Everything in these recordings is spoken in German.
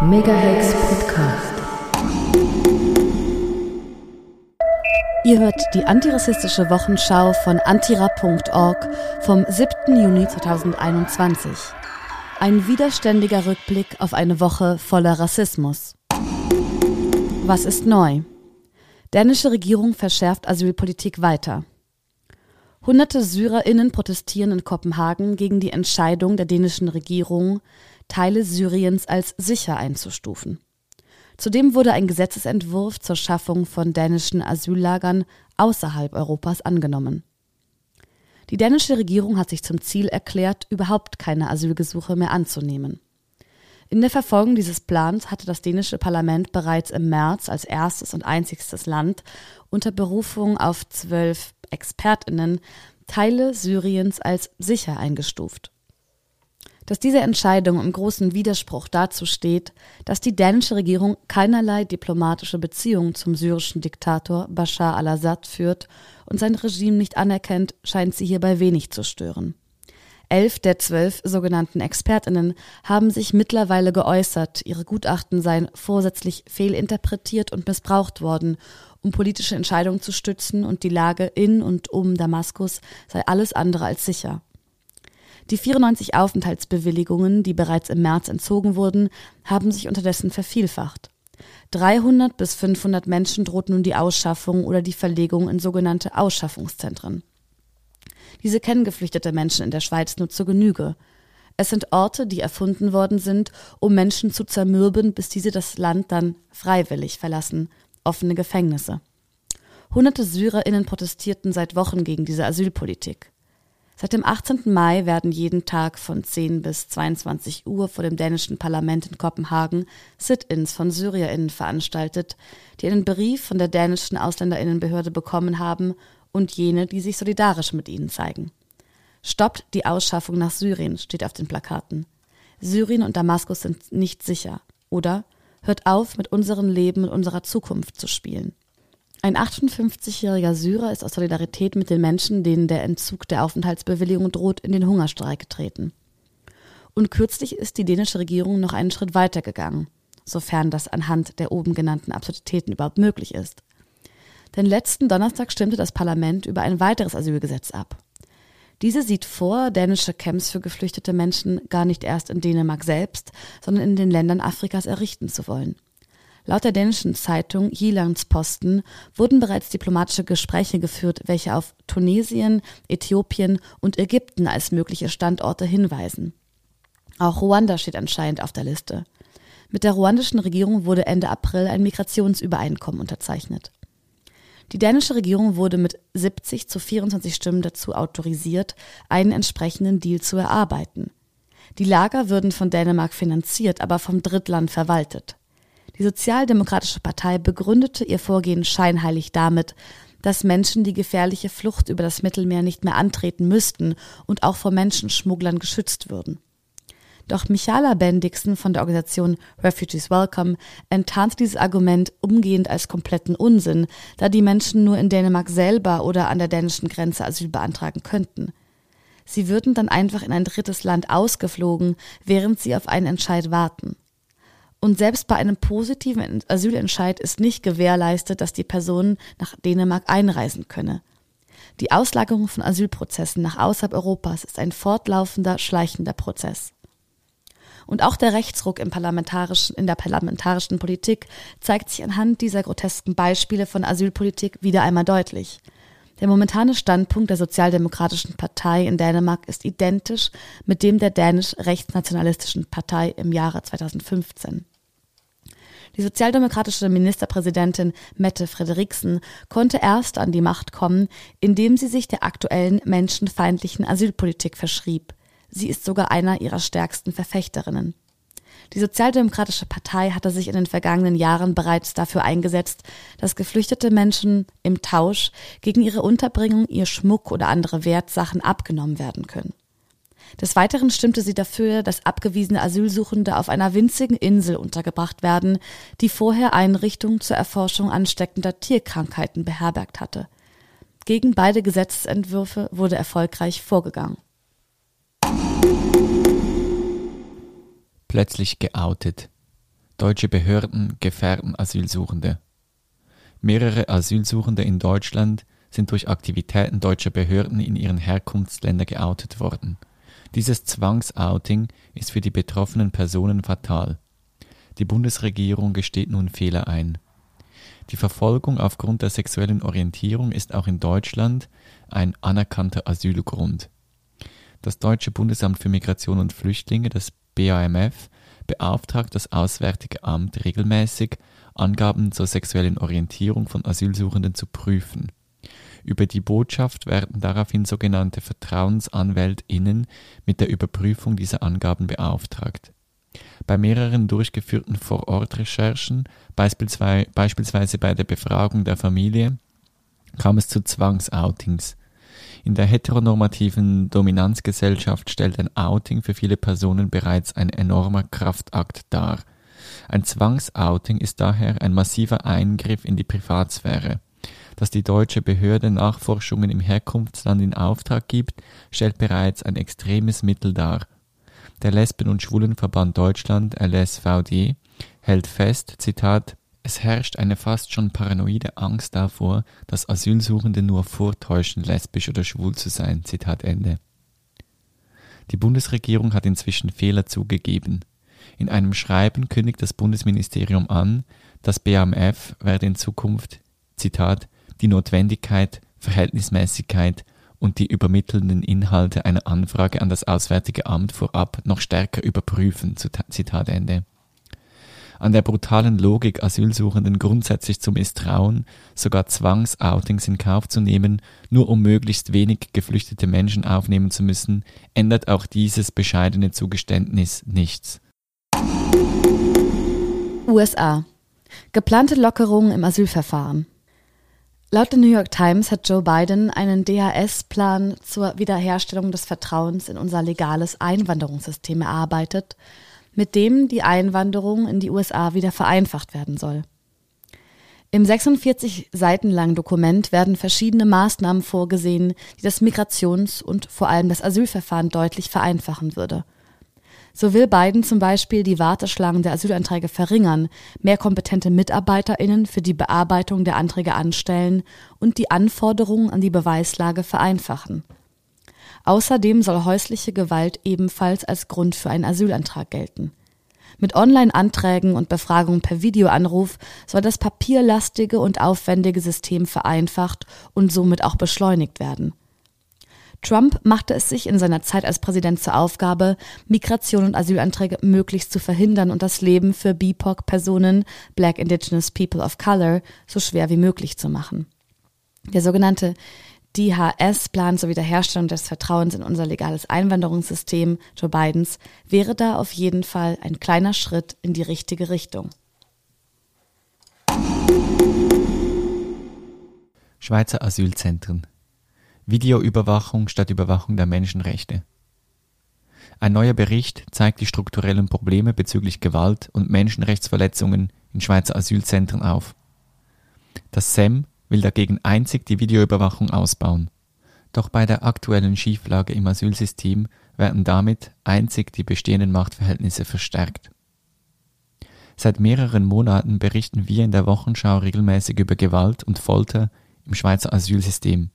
Megahex Podcast. Ihr hört die antirassistische Wochenschau von antira.org vom 7. Juni 2021. Ein widerständiger Rückblick auf eine Woche voller Rassismus. Was ist neu? Dänische Regierung verschärft Asylpolitik weiter. Hunderte SyrerInnen protestieren in Kopenhagen gegen die Entscheidung der dänischen Regierung, Teile Syriens als sicher einzustufen. Zudem wurde ein Gesetzesentwurf zur Schaffung von dänischen Asyllagern außerhalb Europas angenommen. Die dänische Regierung hat sich zum Ziel erklärt, überhaupt keine Asylgesuche mehr anzunehmen. In der Verfolgung dieses Plans hatte das dänische Parlament bereits im März als erstes und einzigstes Land unter Berufung auf zwölf Expertinnen Teile Syriens als sicher eingestuft. Dass diese Entscheidung im großen Widerspruch dazu steht, dass die dänische Regierung keinerlei diplomatische Beziehungen zum syrischen Diktator Bashar al-Assad führt und sein Regime nicht anerkennt, scheint sie hierbei wenig zu stören. Elf der zwölf sogenannten Expertinnen haben sich mittlerweile geäußert, ihre Gutachten seien vorsätzlich fehlinterpretiert und missbraucht worden, um politische Entscheidungen zu stützen und die Lage in und um Damaskus sei alles andere als sicher. Die 94 Aufenthaltsbewilligungen, die bereits im März entzogen wurden, haben sich unterdessen vervielfacht. 300 bis 500 Menschen droht nun die Ausschaffung oder die Verlegung in sogenannte Ausschaffungszentren. Diese kennen geflüchtete Menschen in der Schweiz nur zur Genüge. Es sind Orte, die erfunden worden sind, um Menschen zu zermürben, bis diese das Land dann freiwillig verlassen, offene Gefängnisse. Hunderte SyrerInnen protestierten seit Wochen gegen diese Asylpolitik. Seit dem 18. Mai werden jeden Tag von 10 bis 22 Uhr vor dem dänischen Parlament in Kopenhagen Sit-ins von SyrierInnen veranstaltet, die einen Brief von der dänischen Ausländerinnenbehörde bekommen haben und jene, die sich solidarisch mit ihnen zeigen. Stoppt die Ausschaffung nach Syrien, steht auf den Plakaten. Syrien und Damaskus sind nicht sicher. Oder hört auf, mit unserem Leben und unserer Zukunft zu spielen. Ein 58-jähriger Syrer ist aus Solidarität mit den Menschen, denen der Entzug der Aufenthaltsbewilligung droht, in den Hungerstreik getreten. Und kürzlich ist die dänische Regierung noch einen Schritt weiter gegangen, sofern das anhand der oben genannten Absurditäten überhaupt möglich ist. Denn letzten Donnerstag stimmte das Parlament über ein weiteres Asylgesetz ab. Diese sieht vor, dänische Camps für geflüchtete Menschen gar nicht erst in Dänemark selbst, sondern in den Ländern Afrikas errichten zu wollen. Laut der dänischen Zeitung Jyllandsposten wurden bereits diplomatische Gespräche geführt, welche auf Tunesien, Äthiopien und Ägypten als mögliche Standorte hinweisen. Auch Ruanda steht anscheinend auf der Liste. Mit der ruandischen Regierung wurde Ende April ein Migrationsübereinkommen unterzeichnet. Die dänische Regierung wurde mit 70 zu 24 Stimmen dazu autorisiert, einen entsprechenden Deal zu erarbeiten. Die Lager würden von Dänemark finanziert, aber vom Drittland verwaltet. Die Sozialdemokratische Partei begründete ihr Vorgehen scheinheilig damit, dass Menschen die gefährliche Flucht über das Mittelmeer nicht mehr antreten müssten und auch vor Menschenschmugglern geschützt würden. Doch Michala Bendixen von der Organisation Refugees Welcome enttarnte dieses Argument umgehend als kompletten Unsinn, da die Menschen nur in Dänemark selber oder an der dänischen Grenze Asyl beantragen könnten. Sie würden dann einfach in ein drittes Land ausgeflogen, während sie auf einen Entscheid warten. Und selbst bei einem positiven Asylentscheid ist nicht gewährleistet, dass die Person nach Dänemark einreisen könne. Die Auslagerung von Asylprozessen nach außerhalb Europas ist ein fortlaufender, schleichender Prozess. Und auch der Rechtsruck im parlamentarischen, in der parlamentarischen Politik zeigt sich anhand dieser grotesken Beispiele von Asylpolitik wieder einmal deutlich. Der momentane Standpunkt der Sozialdemokratischen Partei in Dänemark ist identisch mit dem der dänisch-rechtsnationalistischen Partei im Jahre 2015. Die sozialdemokratische Ministerpräsidentin Mette Frederiksen konnte erst an die Macht kommen, indem sie sich der aktuellen menschenfeindlichen Asylpolitik verschrieb. Sie ist sogar einer ihrer stärksten Verfechterinnen. Die Sozialdemokratische Partei hatte sich in den vergangenen Jahren bereits dafür eingesetzt, dass geflüchtete Menschen im Tausch gegen ihre Unterbringung ihr Schmuck oder andere Wertsachen abgenommen werden können. Des Weiteren stimmte sie dafür, dass abgewiesene Asylsuchende auf einer winzigen Insel untergebracht werden, die vorher Einrichtungen zur Erforschung ansteckender Tierkrankheiten beherbergt hatte. Gegen beide Gesetzentwürfe wurde erfolgreich vorgegangen. Plötzlich geoutet. Deutsche Behörden gefährden Asylsuchende. Mehrere Asylsuchende in Deutschland sind durch Aktivitäten deutscher Behörden in ihren Herkunftsländern geoutet worden. Dieses Zwangsouting ist für die betroffenen Personen fatal. Die Bundesregierung gesteht nun Fehler ein. Die Verfolgung aufgrund der sexuellen Orientierung ist auch in Deutschland ein anerkannter Asylgrund. Das Deutsche Bundesamt für Migration und Flüchtlinge, das BAMF, beauftragt das Auswärtige Amt regelmäßig, Angaben zur sexuellen Orientierung von Asylsuchenden zu prüfen. Über die Botschaft werden daraufhin sogenannte VertrauensanwältInnen mit der Überprüfung dieser Angaben beauftragt. Bei mehreren durchgeführten Vorortrecherchen, beispielsweise, bei der Befragung der Familie, kam es zu Zwangsoutings. In der heteronormativen Dominanzgesellschaft stellt ein Outing für viele Personen bereits ein enormer Kraftakt dar. Ein Zwangsouting ist daher ein massiver Eingriff in die Privatsphäre. Dass die deutsche Behörde Nachforschungen im Herkunftsland in Auftrag gibt, stellt bereits ein extremes Mittel dar. Der Lesben- und Schwulenverband Deutschland, LSVD, hält fest, Zitat, es herrscht eine fast schon paranoide Angst davor, dass Asylsuchende nur vortäuschen, lesbisch oder schwul zu sein. Zitat Ende. Die Bundesregierung hat inzwischen Fehler zugegeben. In einem Schreiben kündigt das Bundesministerium an, das BAMF werde in Zukunft, Zitat, die Notwendigkeit, Verhältnismäßigkeit und die übermittelnden Inhalte einer Anfrage an das Auswärtige Amt vorab noch stärker überprüfen. Zitat Ende an der brutalen Logik, Asylsuchenden grundsätzlich zu misstrauen, sogar Zwangsoutings in Kauf zu nehmen, nur um möglichst wenig geflüchtete Menschen aufnehmen zu müssen, ändert auch dieses bescheidene Zugeständnis nichts. USA. Geplante Lockerungen im Asylverfahren. Laut der New York Times hat Joe Biden einen DHS-Plan zur Wiederherstellung des Vertrauens in unser legales Einwanderungssystem erarbeitet, mit dem die Einwanderung in die USA wieder vereinfacht werden soll. Im 46 Seiten langen Dokument werden verschiedene Maßnahmen vorgesehen, die das Migrations- und vor allem das Asylverfahren deutlich vereinfachen würde. So will Biden zum Beispiel die Warteschlangen der Asylanträge verringern, mehr kompetente MitarbeiterInnen für die Bearbeitung der Anträge anstellen und die Anforderungen an die Beweislage vereinfachen. Außerdem soll häusliche Gewalt ebenfalls als Grund für einen Asylantrag gelten. Mit Online-Anträgen und Befragungen per Videoanruf soll das papierlastige und aufwendige System vereinfacht und somit auch beschleunigt werden. Trump machte es sich in seiner Zeit als Präsident zur Aufgabe, Migration und Asylanträge möglichst zu verhindern und das Leben für BIPOC-Personen, Black Indigenous People of Color, so schwer wie möglich zu machen. Der sogenannte DHS-Plan zur Wiederherstellung des Vertrauens in unser legales Einwanderungssystem Joe Bidens wäre da auf jeden Fall ein kleiner Schritt in die richtige Richtung. Schweizer Asylzentren. Videoüberwachung statt Überwachung der Menschenrechte. Ein neuer Bericht zeigt die strukturellen Probleme bezüglich Gewalt und Menschenrechtsverletzungen in Schweizer Asylzentren auf. Das SEM will dagegen einzig die Videoüberwachung ausbauen. Doch bei der aktuellen Schieflage im Asylsystem werden damit einzig die bestehenden Machtverhältnisse verstärkt. Seit mehreren Monaten berichten wir in der Wochenschau regelmäßig über Gewalt und Folter im Schweizer Asylsystem.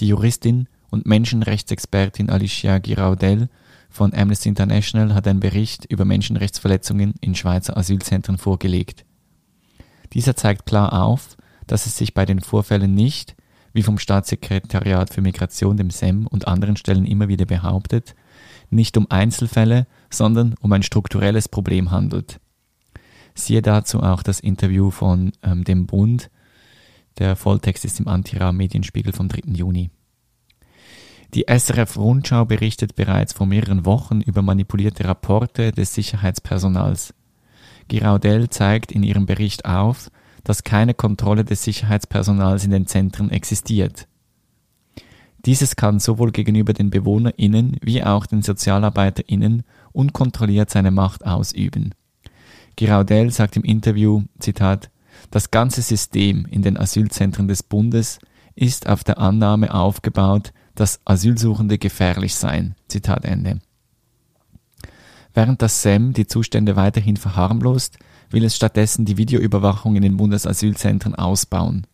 Die Juristin und Menschenrechtsexpertin Alicia Giraudel von Amnesty International hat einen Bericht über Menschenrechtsverletzungen in Schweizer Asylzentren vorgelegt. Dieser zeigt klar auf, dass es sich bei den Vorfällen nicht, wie vom Staatssekretariat für Migration, dem SEM und anderen Stellen immer wieder behauptet, nicht um Einzelfälle, sondern um ein strukturelles Problem handelt. Siehe dazu auch das Interview von ähm, dem Bund. Der Volltext ist im Antira Medienspiegel vom 3. Juni. Die SRF Rundschau berichtet bereits vor mehreren Wochen über manipulierte Rapporte des Sicherheitspersonals. Giraudel zeigt in ihrem Bericht auf, dass keine Kontrolle des Sicherheitspersonals in den Zentren existiert. Dieses kann sowohl gegenüber den BewohnerInnen wie auch den SozialarbeiterInnen unkontrolliert seine Macht ausüben. Giraudel sagt im Interview, Zitat, das ganze System in den Asylzentren des Bundes ist auf der Annahme aufgebaut, dass Asylsuchende gefährlich seien. Zitat Ende. Während das SEM die Zustände weiterhin verharmlost, will es stattdessen die Videoüberwachung in den Bundesasylzentren ausbauen.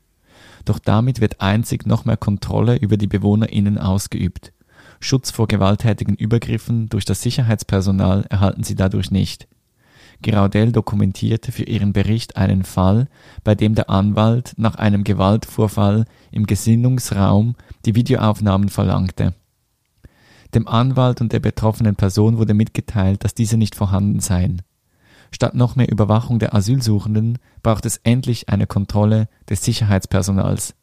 Doch damit wird einzig noch mehr Kontrolle über die BewohnerInnen ausgeübt. Schutz vor gewalttätigen Übergriffen durch das Sicherheitspersonal erhalten sie dadurch nicht. Giraudel dokumentierte für ihren Bericht einen Fall, bei dem der Anwalt nach einem Gewaltvorfall im Gesinnungsraum die Videoaufnahmen verlangte. Dem Anwalt und der betroffenen Person wurde mitgeteilt, dass diese nicht vorhanden seien. Statt noch mehr Überwachung der Asylsuchenden braucht es endlich eine Kontrolle des Sicherheitspersonals.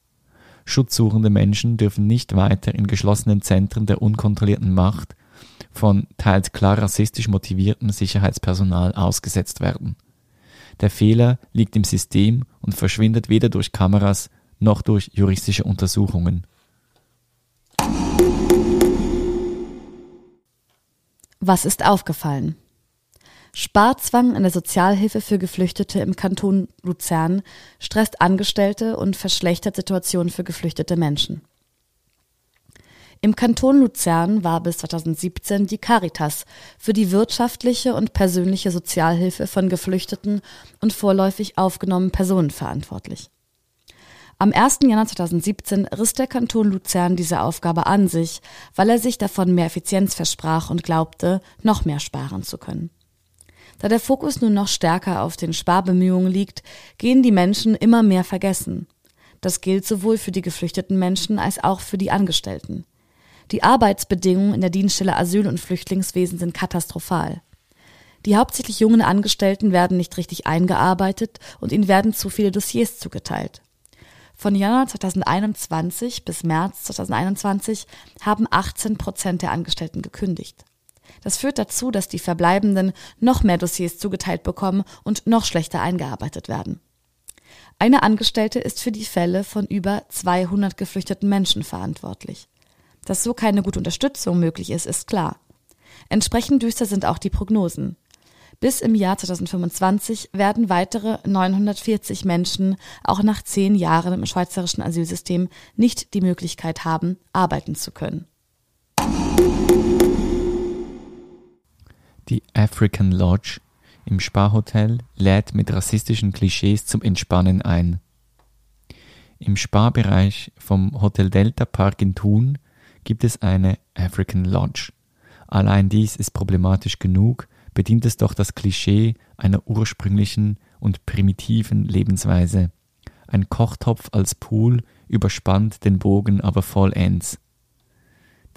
Schutzsuchende Menschen dürfen nicht weiter in geschlossenen Zentren der unkontrollierten Macht von teils klar rassistisch motiviertem Sicherheitspersonal ausgesetzt werden. Der Fehler liegt im System und verschwindet weder durch Kameras noch durch juristische Untersuchungen. Was ist aufgefallen? Sparzwang in der Sozialhilfe für Geflüchtete im Kanton Luzern stresst Angestellte und verschlechtert Situationen für geflüchtete Menschen. Im Kanton Luzern war bis 2017 die Caritas für die wirtschaftliche und persönliche Sozialhilfe von geflüchteten und vorläufig aufgenommenen Personen verantwortlich. Am 1. Januar 2017 riss der Kanton Luzern diese Aufgabe an sich, weil er sich davon mehr Effizienz versprach und glaubte, noch mehr sparen zu können. Da der Fokus nun noch stärker auf den Sparbemühungen liegt, gehen die Menschen immer mehr vergessen. Das gilt sowohl für die geflüchteten Menschen als auch für die Angestellten. Die Arbeitsbedingungen in der Dienststelle Asyl- und Flüchtlingswesen sind katastrophal. Die hauptsächlich jungen Angestellten werden nicht richtig eingearbeitet und ihnen werden zu viele Dossiers zugeteilt. Von Januar 2021 bis März 2021 haben 18 Prozent der Angestellten gekündigt. Das führt dazu, dass die Verbleibenden noch mehr Dossiers zugeteilt bekommen und noch schlechter eingearbeitet werden. Eine Angestellte ist für die Fälle von über 200 geflüchteten Menschen verantwortlich. Dass so keine gute Unterstützung möglich ist, ist klar. Entsprechend düster sind auch die Prognosen. Bis im Jahr 2025 werden weitere 940 Menschen auch nach zehn Jahren im schweizerischen Asylsystem nicht die Möglichkeit haben, arbeiten zu können. Die African Lodge im Sparhotel lädt mit rassistischen Klischees zum Entspannen ein. Im Sparbereich vom Hotel Delta Park in Thun gibt es eine African Lodge. Allein dies ist problematisch genug, bedient es doch das Klischee einer ursprünglichen und primitiven Lebensweise. Ein Kochtopf als Pool überspannt den Bogen aber vollends.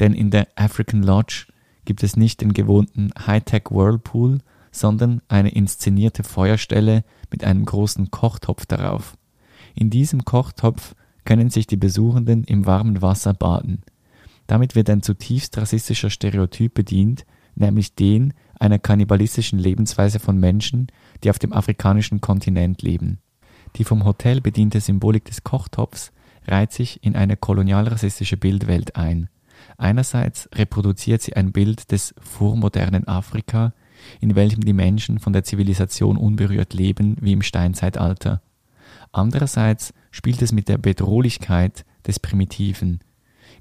Denn in der African Lodge gibt es nicht den gewohnten Hightech Whirlpool, sondern eine inszenierte Feuerstelle mit einem großen Kochtopf darauf. In diesem Kochtopf können sich die Besuchenden im warmen Wasser baden. Damit wird ein zutiefst rassistischer Stereotyp bedient, nämlich den einer kannibalistischen Lebensweise von Menschen, die auf dem afrikanischen Kontinent leben. Die vom Hotel bediente Symbolik des Kochtopfs reiht sich in eine kolonialrassistische Bildwelt ein. Einerseits reproduziert sie ein Bild des vormodernen Afrika, in welchem die Menschen von der Zivilisation unberührt leben wie im Steinzeitalter. Andererseits spielt es mit der Bedrohlichkeit des Primitiven,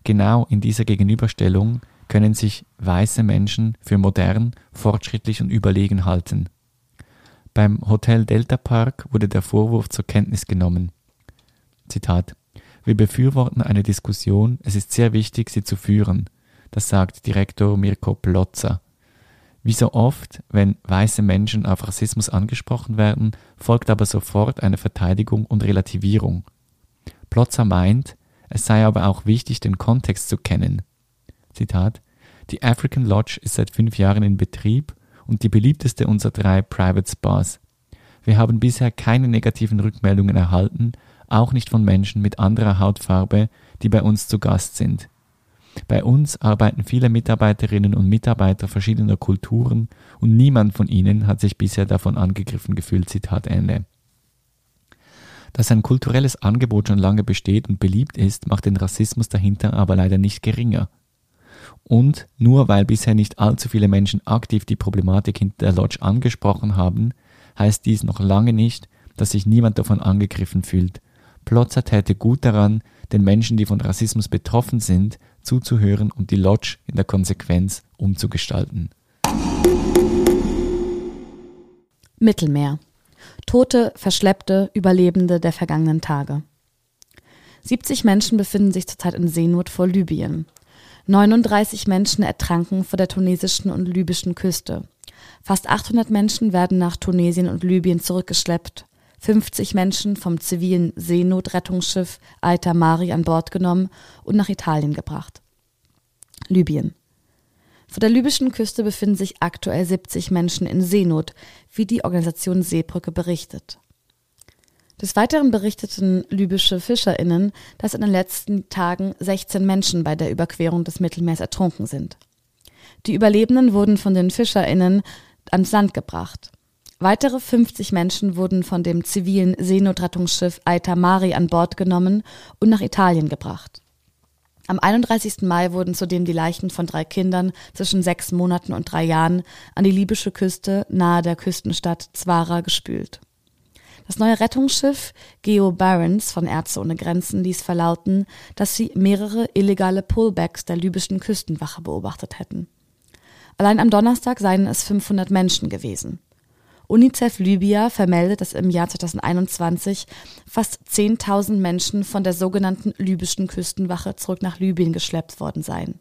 Genau in dieser Gegenüberstellung können sich weiße Menschen für modern, fortschrittlich und überlegen halten. Beim Hotel Delta Park wurde der Vorwurf zur Kenntnis genommen. Zitat Wir befürworten eine Diskussion, es ist sehr wichtig, sie zu führen. Das sagt Direktor Mirko Plotzer. Wie so oft, wenn weiße Menschen auf Rassismus angesprochen werden, folgt aber sofort eine Verteidigung und Relativierung. Plotzer meint, es sei aber auch wichtig, den Kontext zu kennen. Zitat Die African Lodge ist seit fünf Jahren in Betrieb und die beliebteste unserer drei Private Spas. Wir haben bisher keine negativen Rückmeldungen erhalten, auch nicht von Menschen mit anderer Hautfarbe, die bei uns zu Gast sind. Bei uns arbeiten viele Mitarbeiterinnen und Mitarbeiter verschiedener Kulturen und niemand von ihnen hat sich bisher davon angegriffen gefühlt. Zitat Ende. Dass ein kulturelles Angebot schon lange besteht und beliebt ist, macht den Rassismus dahinter aber leider nicht geringer. Und nur weil bisher nicht allzu viele Menschen aktiv die Problematik hinter der Lodge angesprochen haben, heißt dies noch lange nicht, dass sich niemand davon angegriffen fühlt. Plotzer täte gut daran, den Menschen, die von Rassismus betroffen sind, zuzuhören und die Lodge in der Konsequenz umzugestalten. Mittelmeer. Tote, Verschleppte, Überlebende der vergangenen Tage. 70 Menschen befinden sich zurzeit in Seenot vor Libyen. 39 Menschen ertranken vor der tunesischen und libyschen Küste. Fast 800 Menschen werden nach Tunesien und Libyen zurückgeschleppt. 50 Menschen vom zivilen Seenotrettungsschiff Aita Mari an Bord genommen und nach Italien gebracht. Libyen. Vor der libyschen Küste befinden sich aktuell 70 Menschen in Seenot, wie die Organisation Seebrücke berichtet. Des Weiteren berichteten libysche FischerInnen, dass in den letzten Tagen 16 Menschen bei der Überquerung des Mittelmeers ertrunken sind. Die Überlebenden wurden von den FischerInnen ans Land gebracht. Weitere 50 Menschen wurden von dem zivilen Seenotrettungsschiff Aita Mari an Bord genommen und nach Italien gebracht. Am 31. Mai wurden zudem die Leichen von drei Kindern zwischen sechs Monaten und drei Jahren an die libysche Küste nahe der Küstenstadt Zwara gespült. Das neue Rettungsschiff Geo Barents von Ärzte ohne Grenzen ließ verlauten, dass sie mehrere illegale Pullbacks der libyschen Küstenwache beobachtet hätten. Allein am Donnerstag seien es 500 Menschen gewesen. UNICEF Libya vermeldet, dass im Jahr 2021 fast 10.000 Menschen von der sogenannten libyschen Küstenwache zurück nach Libyen geschleppt worden seien.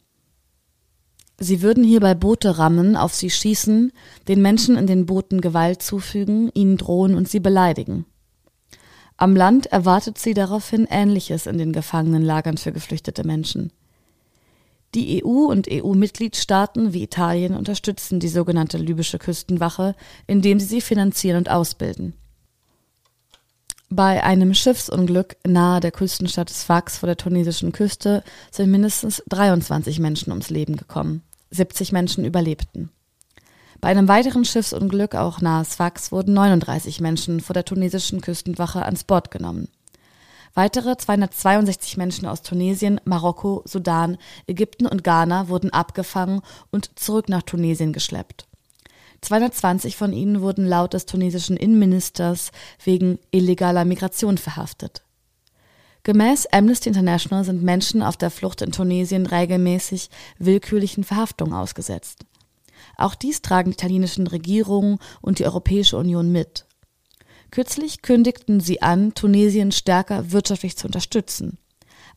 Sie würden hierbei Boote rammen, auf sie schießen, den Menschen in den Booten Gewalt zufügen, ihnen drohen und sie beleidigen. Am Land erwartet sie daraufhin Ähnliches in den Gefangenenlagern für geflüchtete Menschen. Die EU und EU-Mitgliedstaaten wie Italien unterstützen die sogenannte libysche Küstenwache, indem sie sie finanzieren und ausbilden. Bei einem Schiffsunglück nahe der Küstenstadt Sfax vor der tunesischen Küste sind mindestens 23 Menschen ums Leben gekommen. 70 Menschen überlebten. Bei einem weiteren Schiffsunglück auch nahe Sfax wurden 39 Menschen vor der tunesischen Küstenwache ans Bord genommen. Weitere 262 Menschen aus Tunesien, Marokko, Sudan, Ägypten und Ghana wurden abgefangen und zurück nach Tunesien geschleppt. 220 von ihnen wurden laut des tunesischen Innenministers wegen illegaler Migration verhaftet. Gemäß Amnesty International sind Menschen auf der Flucht in Tunesien regelmäßig willkürlichen Verhaftungen ausgesetzt. Auch dies tragen die italienischen Regierungen und die Europäische Union mit. Kürzlich kündigten sie an, Tunesien stärker wirtschaftlich zu unterstützen.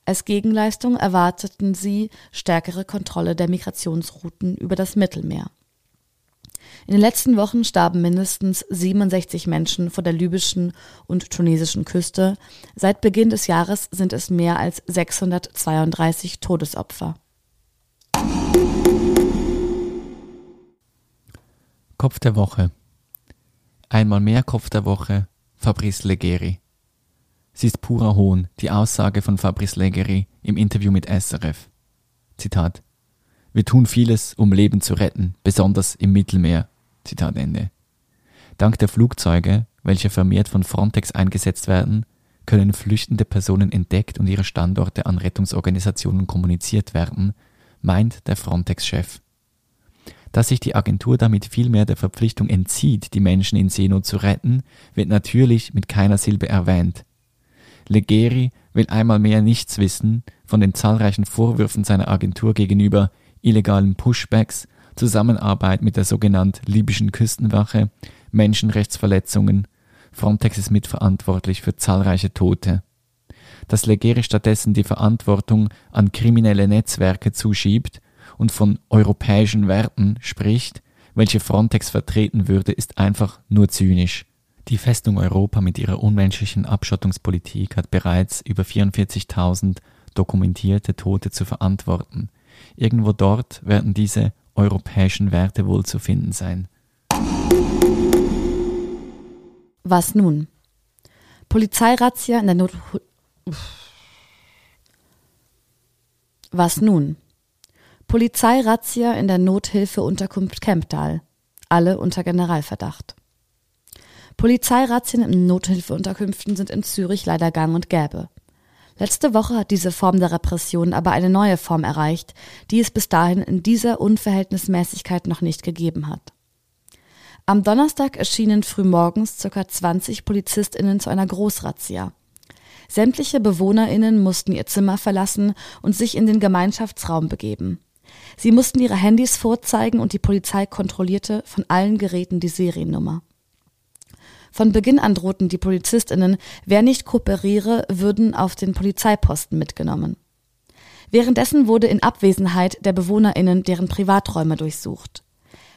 Als Gegenleistung erwarteten sie stärkere Kontrolle der Migrationsrouten über das Mittelmeer. In den letzten Wochen starben mindestens 67 Menschen vor der libyschen und tunesischen Küste. Seit Beginn des Jahres sind es mehr als 632 Todesopfer. Kopf der Woche. Einmal mehr Kopf der Woche, Fabrice Leggeri. Sie ist purer Hohn, die Aussage von Fabrice Leggeri im Interview mit SRF. Zitat. Wir tun vieles, um Leben zu retten, besonders im Mittelmeer. Zitat Ende. Dank der Flugzeuge, welche vermehrt von Frontex eingesetzt werden, können flüchtende Personen entdeckt und ihre Standorte an Rettungsorganisationen kommuniziert werden, meint der Frontex-Chef. Dass sich die Agentur damit vielmehr der Verpflichtung entzieht, die Menschen in Seenot zu retten, wird natürlich mit keiner Silbe erwähnt. Legeri will einmal mehr nichts wissen von den zahlreichen Vorwürfen seiner Agentur gegenüber illegalen Pushbacks, Zusammenarbeit mit der sogenannten libyschen Küstenwache, Menschenrechtsverletzungen. Frontex ist mitverantwortlich für zahlreiche Tote. Dass Legeri stattdessen die Verantwortung an kriminelle Netzwerke zuschiebt, und von europäischen Werten spricht, welche Frontex vertreten würde, ist einfach nur zynisch. Die Festung Europa mit ihrer unmenschlichen Abschottungspolitik hat bereits über 44.000 dokumentierte Tote zu verantworten. Irgendwo dort werden diese europäischen Werte wohl zu finden sein. Was nun? Polizeirazzia in der Not. Was nun? Polizeirazzia in der Nothilfeunterkunft Kemptal. Alle unter Generalverdacht. Polizeirazzien in Nothilfeunterkünften sind in Zürich leider gang und gäbe. Letzte Woche hat diese Form der Repression aber eine neue Form erreicht, die es bis dahin in dieser Unverhältnismäßigkeit noch nicht gegeben hat. Am Donnerstag erschienen frühmorgens ca. 20 PolizistInnen zu einer Großrazzia. Sämtliche BewohnerInnen mussten ihr Zimmer verlassen und sich in den Gemeinschaftsraum begeben. Sie mussten ihre Handys vorzeigen und die Polizei kontrollierte von allen Geräten die Seriennummer. Von Beginn an drohten die Polizistinnen, wer nicht kooperiere, würden auf den Polizeiposten mitgenommen. Währenddessen wurde in Abwesenheit der Bewohnerinnen deren Privaträume durchsucht.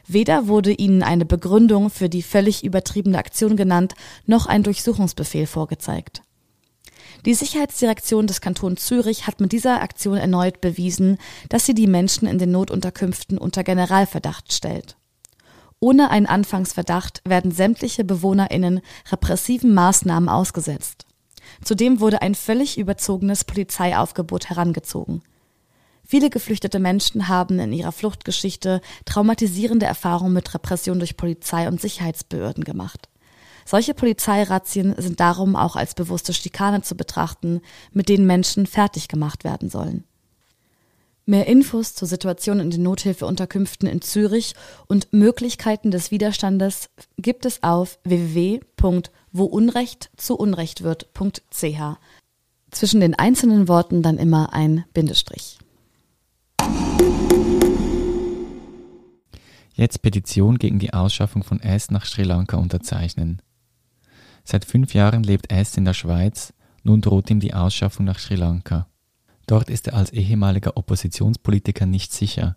Weder wurde ihnen eine Begründung für die völlig übertriebene Aktion genannt, noch ein Durchsuchungsbefehl vorgezeigt. Die Sicherheitsdirektion des Kantons Zürich hat mit dieser Aktion erneut bewiesen, dass sie die Menschen in den Notunterkünften unter Generalverdacht stellt. Ohne einen Anfangsverdacht werden sämtliche Bewohnerinnen repressiven Maßnahmen ausgesetzt. Zudem wurde ein völlig überzogenes Polizeiaufgebot herangezogen. Viele geflüchtete Menschen haben in ihrer Fluchtgeschichte traumatisierende Erfahrungen mit Repression durch Polizei und Sicherheitsbehörden gemacht. Solche Polizeirazzien sind darum auch als bewusste Schikane zu betrachten, mit denen Menschen fertig gemacht werden sollen. Mehr Infos zur Situation in den Nothilfeunterkünften in Zürich und Möglichkeiten des Widerstandes gibt es auf www.wounrecht zu Unrecht wird.ch. Zwischen den einzelnen Worten dann immer ein Bindestrich. Jetzt Petition gegen die Ausschaffung von S nach Sri Lanka unterzeichnen. Seit fünf Jahren lebt S in der Schweiz, nun droht ihm die Ausschaffung nach Sri Lanka. Dort ist er als ehemaliger Oppositionspolitiker nicht sicher.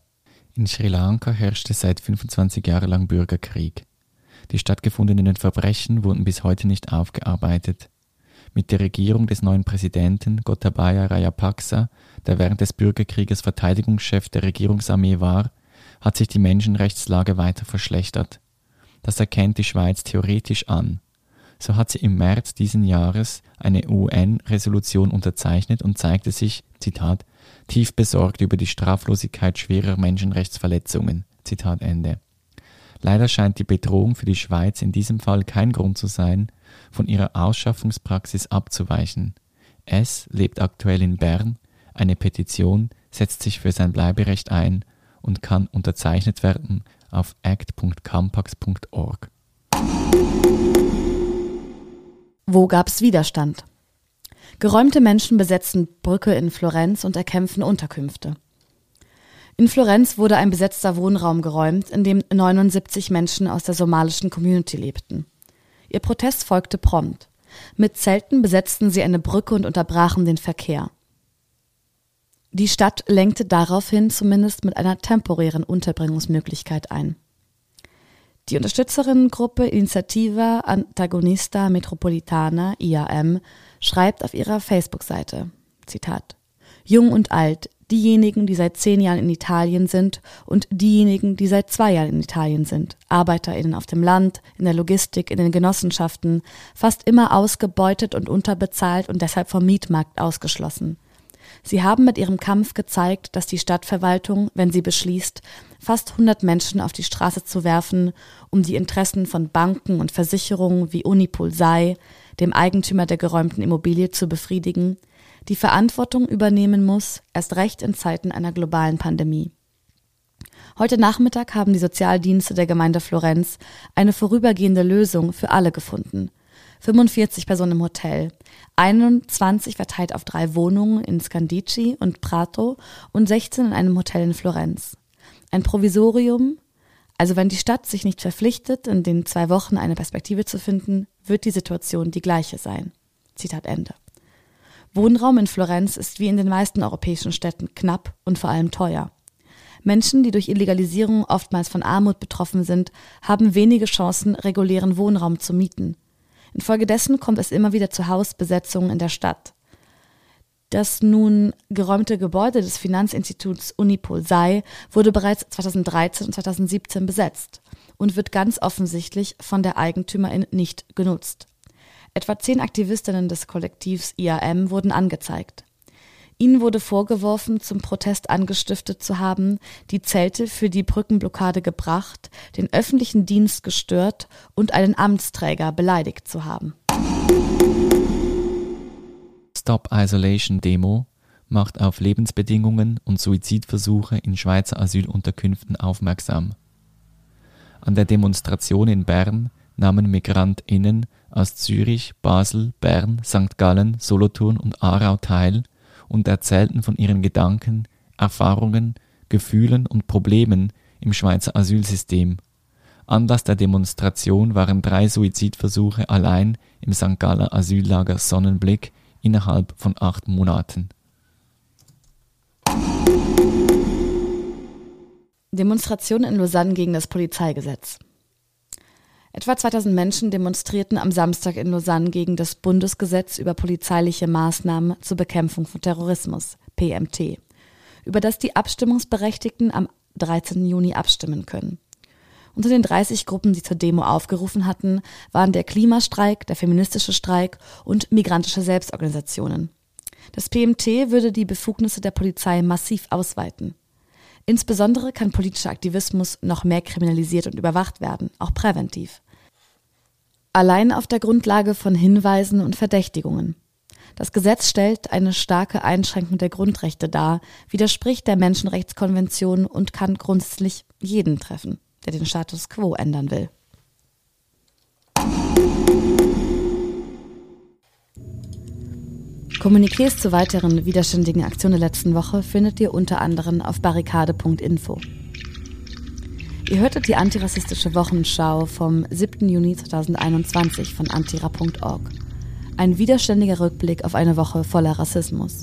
In Sri Lanka herrschte seit 25 Jahren lang Bürgerkrieg. Die stattgefundenen Verbrechen wurden bis heute nicht aufgearbeitet. Mit der Regierung des neuen Präsidenten Gotabaya Rajapaksa, der während des Bürgerkrieges Verteidigungschef der Regierungsarmee war, hat sich die Menschenrechtslage weiter verschlechtert. Das erkennt die Schweiz theoretisch an. So hat sie im März diesen Jahres eine UN-Resolution unterzeichnet und zeigte sich, Zitat, tief besorgt über die Straflosigkeit schwerer Menschenrechtsverletzungen. Zitat Ende. Leider scheint die Bedrohung für die Schweiz in diesem Fall kein Grund zu sein, von ihrer Ausschaffungspraxis abzuweichen. Es lebt aktuell in Bern, eine Petition setzt sich für sein Bleiberecht ein und kann unterzeichnet werden auf act.campax.org. Wo gab's Widerstand? Geräumte Menschen besetzen Brücke in Florenz und erkämpfen Unterkünfte. In Florenz wurde ein besetzter Wohnraum geräumt, in dem 79 Menschen aus der somalischen Community lebten. Ihr Protest folgte prompt. Mit Zelten besetzten sie eine Brücke und unterbrachen den Verkehr. Die Stadt lenkte daraufhin zumindest mit einer temporären Unterbringungsmöglichkeit ein. Die Unterstützerinnengruppe Initiativa Antagonista Metropolitana IAM schreibt auf ihrer Facebook-Seite, Zitat, Jung und alt, diejenigen, die seit zehn Jahren in Italien sind und diejenigen, die seit zwei Jahren in Italien sind, ArbeiterInnen auf dem Land, in der Logistik, in den Genossenschaften, fast immer ausgebeutet und unterbezahlt und deshalb vom Mietmarkt ausgeschlossen. Sie haben mit ihrem Kampf gezeigt, dass die Stadtverwaltung, wenn sie beschließt, fast 100 Menschen auf die Straße zu werfen, um die Interessen von Banken und Versicherungen wie Unipol sei, dem Eigentümer der geräumten Immobilie zu befriedigen, die Verantwortung übernehmen muss, erst recht in Zeiten einer globalen Pandemie. Heute Nachmittag haben die Sozialdienste der Gemeinde Florenz eine vorübergehende Lösung für alle gefunden. 45 Personen im Hotel, 21 verteilt auf drei Wohnungen in Scandici und Prato und 16 in einem Hotel in Florenz. Ein Provisorium, also wenn die Stadt sich nicht verpflichtet, in den zwei Wochen eine Perspektive zu finden, wird die Situation die gleiche sein. Zitat Ende. Wohnraum in Florenz ist wie in den meisten europäischen Städten knapp und vor allem teuer. Menschen, die durch Illegalisierung oftmals von Armut betroffen sind, haben wenige Chancen, regulären Wohnraum zu mieten. Infolgedessen kommt es immer wieder zu Hausbesetzungen in der Stadt. Das nun geräumte Gebäude des Finanzinstituts Unipol sei, wurde bereits 2013 und 2017 besetzt und wird ganz offensichtlich von der Eigentümerin nicht genutzt. Etwa zehn Aktivistinnen des Kollektivs IAM wurden angezeigt. Ihnen wurde vorgeworfen, zum Protest angestiftet zu haben, die Zelte für die Brückenblockade gebracht, den öffentlichen Dienst gestört und einen Amtsträger beleidigt zu haben. Stop Isolation Demo macht auf Lebensbedingungen und Suizidversuche in Schweizer Asylunterkünften aufmerksam. An der Demonstration in Bern nahmen MigrantInnen aus Zürich, Basel, Bern, St. Gallen, Solothurn und Aarau teil und erzählten von ihren Gedanken, Erfahrungen, Gefühlen und Problemen im Schweizer Asylsystem. Anlass der Demonstration waren drei Suizidversuche allein im St. Galler Asyllager Sonnenblick innerhalb von acht Monaten. Demonstration in Lausanne gegen das Polizeigesetz. Etwa 2000 Menschen demonstrierten am Samstag in Lausanne gegen das Bundesgesetz über polizeiliche Maßnahmen zur Bekämpfung von Terrorismus, PMT, über das die Abstimmungsberechtigten am 13. Juni abstimmen können. Unter den 30 Gruppen, die zur Demo aufgerufen hatten, waren der Klimastreik, der feministische Streik und migrantische Selbstorganisationen. Das PMT würde die Befugnisse der Polizei massiv ausweiten. Insbesondere kann politischer Aktivismus noch mehr kriminalisiert und überwacht werden, auch präventiv. Allein auf der Grundlage von Hinweisen und Verdächtigungen. Das Gesetz stellt eine starke Einschränkung der Grundrechte dar, widerspricht der Menschenrechtskonvention und kann grundsätzlich jeden treffen, der den Status quo ändern will. Kommuniqués zu weiteren widerständigen Aktionen der letzten Woche findet ihr unter anderem auf barrikade.info. Ihr hörtet die antirassistische Wochenschau vom 7. Juni 2021 von antira.org. Ein widerständiger Rückblick auf eine Woche voller Rassismus.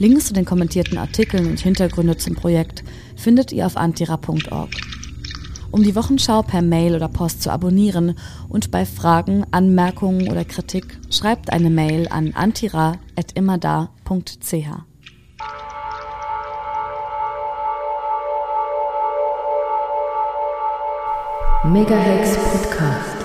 Links zu den kommentierten Artikeln und Hintergründe zum Projekt findet ihr auf antira.org um die Wochenschau per Mail oder Post zu abonnieren und bei Fragen, Anmerkungen oder Kritik schreibt eine Mail an antira.immerda.ch. Megahex Podcast